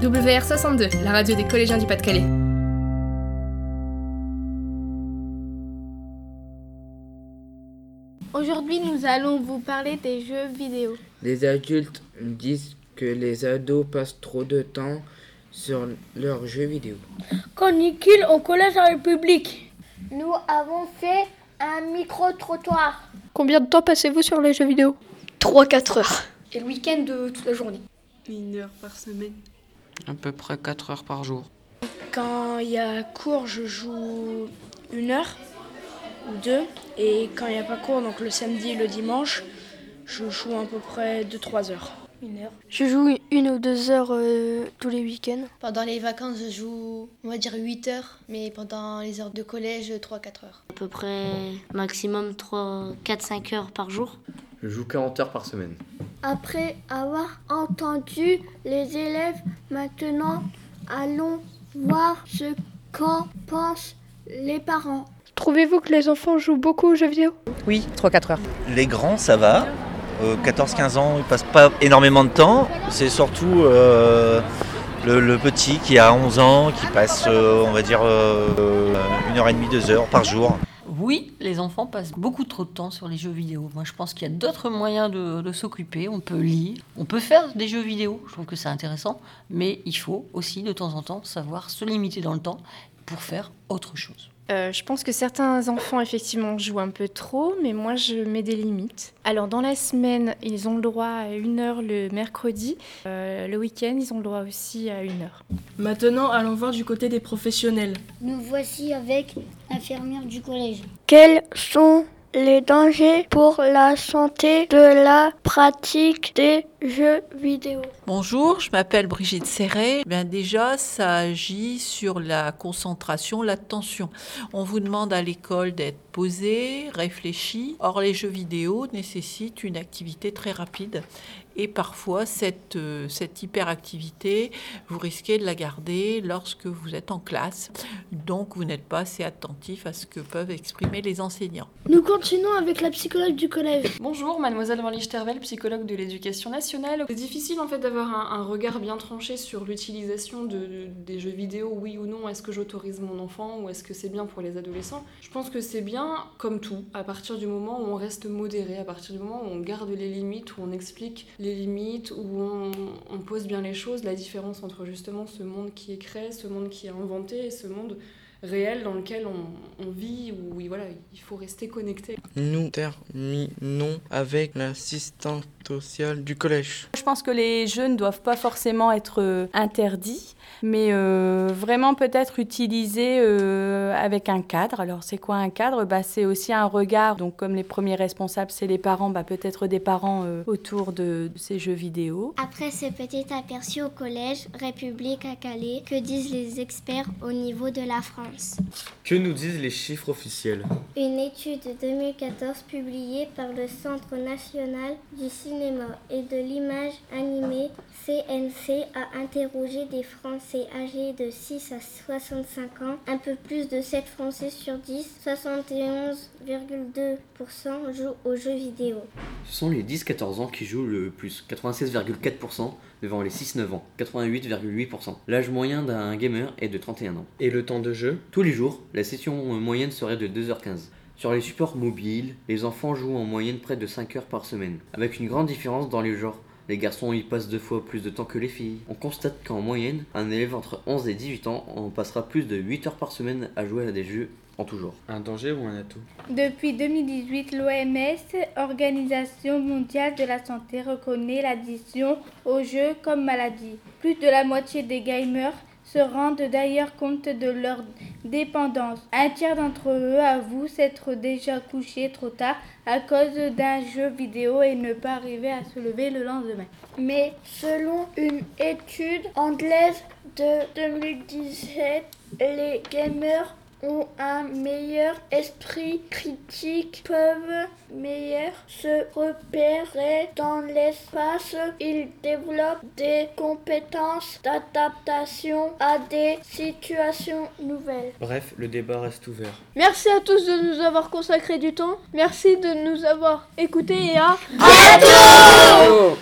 WR62, la radio des collégiens du Pas-de-Calais. Aujourd'hui, nous allons vous parler des jeux vidéo. Les adultes disent que les ados passent trop de temps sur leurs jeux vidéo. Canicule au collège en République. Nous avons fait un micro-trottoir. Combien de temps passez-vous sur les jeux vidéo? 3-4 heures. Et le week-end de toute la journée? Une heure par semaine. À peu près 4 heures par jour. Quand il y a cours, je joue une heure ou deux. Et quand il n'y a pas cours, donc le samedi et le dimanche, je joue à peu près 2-3 heures. Une heure. Je joue une ou deux heures euh, tous les week-ends. Pendant les vacances, je joue, on va dire 8 heures, mais pendant les heures de collège, 3-4 heures. À peu près maximum 3, 4, 5 heures par jour. Je joue 40 heures par semaine. Après avoir entendu les élèves, maintenant allons voir ce qu'en pensent les parents. Trouvez-vous que les enfants jouent beaucoup aux jeux vidéo? Oui, 3-4 heures. Les grands, ça va. Euh, 14-15 ans, ils passent pas énormément de temps. C'est surtout euh, le, le, petit qui a 11 ans, qui passe, euh, on va dire, une heure et demie, deux heures par jour. Oui, les enfants passent beaucoup trop de temps sur les jeux vidéo. Moi, je pense qu'il y a d'autres moyens de, de s'occuper. On peut lire, on peut faire des jeux vidéo. Je trouve que c'est intéressant. Mais il faut aussi, de temps en temps, savoir se limiter dans le temps pour faire autre chose. Euh, je pense que certains enfants, effectivement, jouent un peu trop, mais moi, je mets des limites. Alors, dans la semaine, ils ont le droit à une heure le mercredi. Euh, le week-end, ils ont le droit aussi à une heure. Maintenant, allons voir du côté des professionnels. Nous voici avec l'infirmière du collège. Quels sont les dangers pour la santé de la pratique des jeux vidéo. Bonjour, je m'appelle Brigitte Serret. Bien déjà, ça agit sur la concentration, l'attention. On vous demande à l'école d'être posé, réfléchi. Or, les jeux vidéo nécessitent une activité très rapide et parfois cette, euh, cette hyperactivité, vous risquez de la garder lorsque vous êtes en classe. Donc, vous n'êtes pas assez attentif à ce que peuvent exprimer les enseignants. Nous continuons avec la psychologue du collège. Bonjour, mademoiselle Van Lichtervel, psychologue de l'éducation nationale. C'est difficile en fait d'avoir un, un, regard bien tranché sur l'utilisation de, de, des jeux vidéo, oui ou non. Est-ce que j'autorise mon enfant ou est-ce que c'est bien pour les adolescents? Je pense que c'est bien, comme tout, à partir du moment où on reste modéré, à partir du moment où on garde les limites, où on explique les limites, où on, on, pose bien les choses, la différence entre justement ce monde qui est créé, ce monde qui est inventé et ce monde réel dans lequel on, on vit, où oui, voilà, il faut rester connecté. Nous terminons avec l'assistante sociale du collège. Je pense que les jeux ne doivent pas forcément être euh, interdits, mais euh, vraiment peut-être utilisés euh, avec un cadre. Alors c'est quoi un cadre? Bah, C'est aussi un regard, donc comme les premiers responsables, c'est les parents, bah, peut-être des parents euh, autour de, de, ces jeux vidéo. Après ce petit aperçu au collège République à Calais, que disent les experts au niveau de la France? Que nous disent les chiffres officiels Une étude de 2014 publiée par le Centre national du cinéma et de l'image animée CNC a interrogé des Français âgés de 6 à 65 ans. Un peu plus de 7 Français sur 10, 71,2% jouent aux jeux vidéo. Ce sont les 10-14 ans qui jouent le plus, 96,4% devant les 6-9 ans, 88,8%. L'âge moyen d'un gamer est de 31 ans. Et le temps de jeu? Tous les jours, la session moyenne serait de 2h15. Sur les supports mobiles, les enfants jouent en moyenne près de 5 heures par semaine, avec une grande différence dans les genres. Les garçons y passent deux fois plus de temps que les filles. On constate qu'en moyenne, un élève entre 11 et 18 ans en passera plus de 8 heures par semaine à jouer à des jeux en tout genre. Un danger ou un atout? Depuis 2018, l'OMS, Organisation mondiale de la santé, reconnaît l'addiction aux jeux comme maladie. Plus de la moitié des gamers se rendent d'ailleurs compte de leur dépendance. Un tiers d'entre eux avouent s'être déjà couché trop tard à cause d'un jeu vidéo et ne pas arriver à se lever le lendemain. Mais selon une étude anglaise de 2017, les gamers ont un meilleur esprit critique, peuvent meilleur se repérer dans l'espace. Ils développent des compétences d'adaptation à des situations nouvelles. Bref, le débat reste ouvert. Merci à tous de nous avoir consacré du temps. Merci de nous avoir écoutés et à... À bientôt